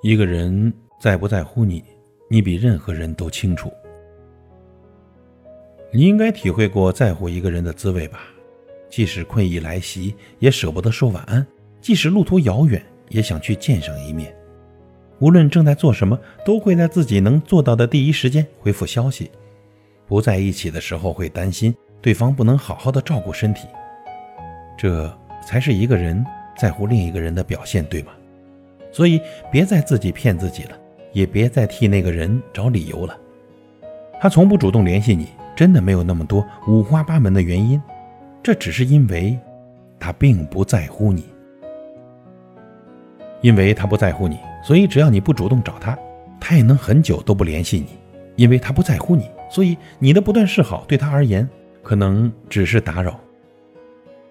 一个人在不在乎你，你比任何人都清楚。你应该体会过在乎一个人的滋味吧？即使困意来袭，也舍不得说晚安；即使路途遥远，也想去见上一面。无论正在做什么，都会在自己能做到的第一时间回复消息。不在一起的时候，会担心对方不能好好的照顾身体。这才是一个人在乎另一个人的表现，对吗？所以，别再自己骗自己了，也别再替那个人找理由了。他从不主动联系你，真的没有那么多五花八门的原因，这只是因为，他并不在乎你。因为他不在乎你，所以只要你不主动找他，他也能很久都不联系你。因为他不在乎你，所以你的不断示好对他而言，可能只是打扰。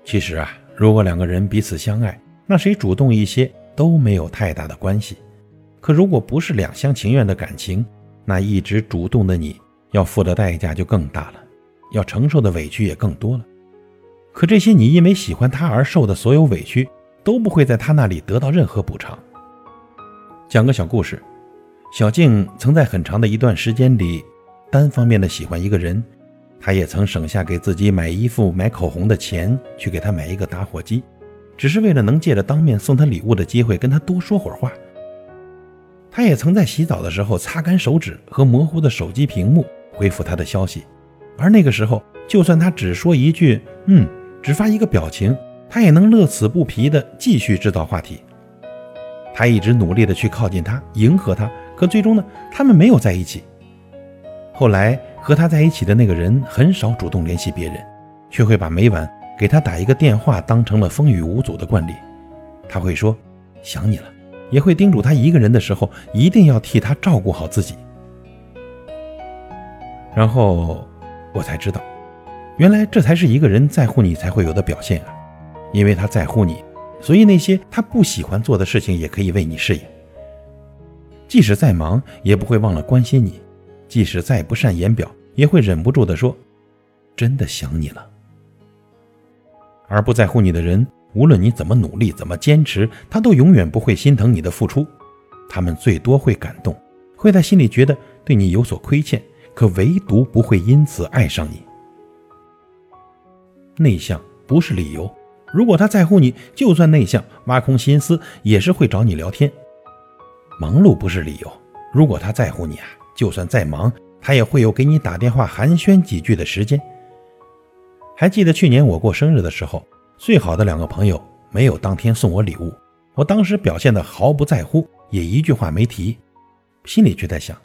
其实啊，如果两个人彼此相爱，那谁主动一些？都没有太大的关系，可如果不是两厢情愿的感情，那一直主动的你要付的代价就更大了，要承受的委屈也更多了。可这些你因为喜欢他而受的所有委屈，都不会在他那里得到任何补偿。讲个小故事，小静曾在很长的一段时间里，单方面的喜欢一个人，她也曾省下给自己买衣服、买口红的钱，去给他买一个打火机。只是为了能借着当面送他礼物的机会跟他多说会儿话。他也曾在洗澡的时候擦干手指和模糊的手机屏幕回复他的消息，而那个时候，就算他只说一句“嗯”，只发一个表情，他也能乐此不疲地继续制造话题。他一直努力地去靠近他，迎合他，可最终呢，他们没有在一起。后来和他在一起的那个人很少主动联系别人，却会把每晚。给他打一个电话当成了风雨无阻的惯例，他会说想你了，也会叮嘱他一个人的时候一定要替他照顾好自己。然后我才知道，原来这才是一个人在乎你才会有的表现啊！因为他在乎你，所以那些他不喜欢做的事情也可以为你适应。即使再忙，也不会忘了关心你；即使再不善言表，也会忍不住的说：“真的想你了。”而不在乎你的人，无论你怎么努力、怎么坚持，他都永远不会心疼你的付出。他们最多会感动，会在心里觉得对你有所亏欠，可唯独不会因此爱上你。内向不是理由，如果他在乎你，就算内向、挖空心思，也是会找你聊天。忙碌不是理由，如果他在乎你啊，就算再忙，他也会有给你打电话寒暄几句的时间。还记得去年我过生日的时候，最好的两个朋友没有当天送我礼物，我当时表现的毫不在乎，也一句话没提，心里却在想，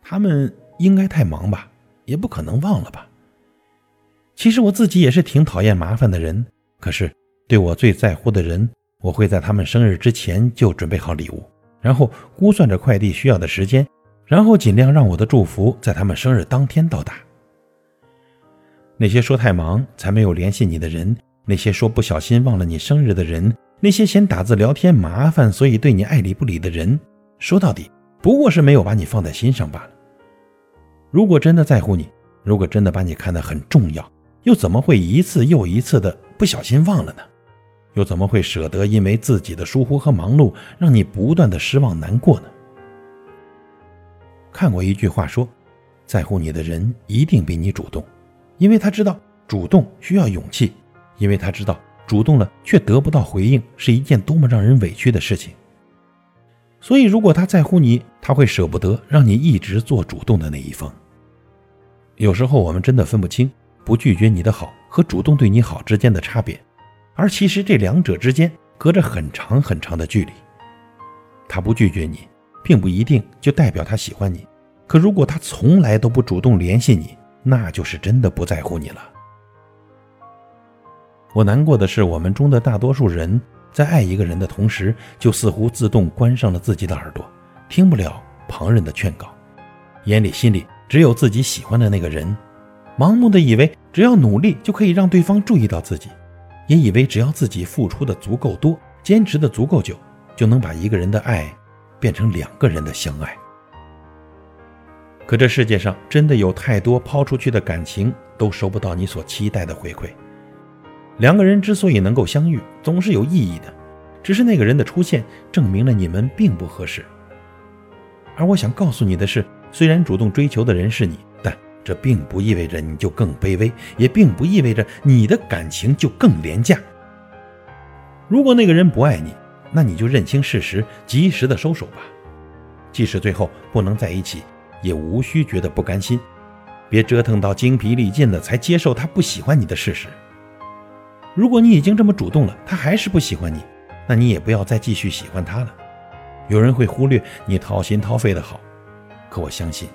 他们应该太忙吧，也不可能忘了吧。其实我自己也是挺讨厌麻烦的人，可是对我最在乎的人，我会在他们生日之前就准备好礼物，然后估算着快递需要的时间，然后尽量让我的祝福在他们生日当天到达。那些说太忙才没有联系你的人，那些说不小心忘了你生日的人，那些嫌打字聊天麻烦所以对你爱理不理的人，说到底不过是没有把你放在心上罢了。如果真的在乎你，如果真的把你看得很重要，又怎么会一次又一次的不小心忘了呢？又怎么会舍得因为自己的疏忽和忙碌，让你不断的失望难过呢？看过一句话说，在乎你的人一定比你主动。因为他知道主动需要勇气，因为他知道主动了却得不到回应是一件多么让人委屈的事情。所以，如果他在乎你，他会舍不得让你一直做主动的那一方。有时候，我们真的分不清不拒绝你的好和主动对你好之间的差别，而其实这两者之间隔着很长很长的距离。他不拒绝你，并不一定就代表他喜欢你，可如果他从来都不主动联系你，那就是真的不在乎你了。我难过的是，我们中的大多数人在爱一个人的同时，就似乎自动关上了自己的耳朵，听不了旁人的劝告，眼里心里只有自己喜欢的那个人，盲目的以为只要努力就可以让对方注意到自己，也以为只要自己付出的足够多，坚持的足够久，就能把一个人的爱变成两个人的相爱。可这世界上真的有太多抛出去的感情都收不到你所期待的回馈。两个人之所以能够相遇，总是有意义的，只是那个人的出现证明了你们并不合适，而我想告诉你的是，虽然主动追求的人是你，但这并不意味着你就更卑微，也并不意味着你的感情就更廉价。如果那个人不爱你，那你就认清事实，及时的收手吧。即使最后不能在一起，也无需觉得不甘心。别折腾到精疲力尽了才接受他不喜欢你的事实。如果你已经这么主动了，他还是不喜欢你，那你也不要再继续喜欢他了。有人会忽略你掏心掏肺的好，可我相信，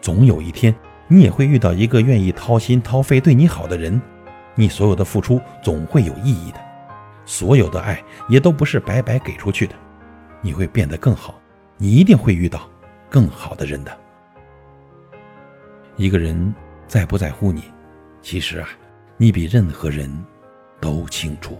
总有一天你也会遇到一个愿意掏心掏肺对你好的人。你所有的付出总会有意义的，所有的爱也都不是白白给出去的。你会变得更好，你一定会遇到更好的人的。一个人在不在乎你，其实啊，你比任何人都清楚。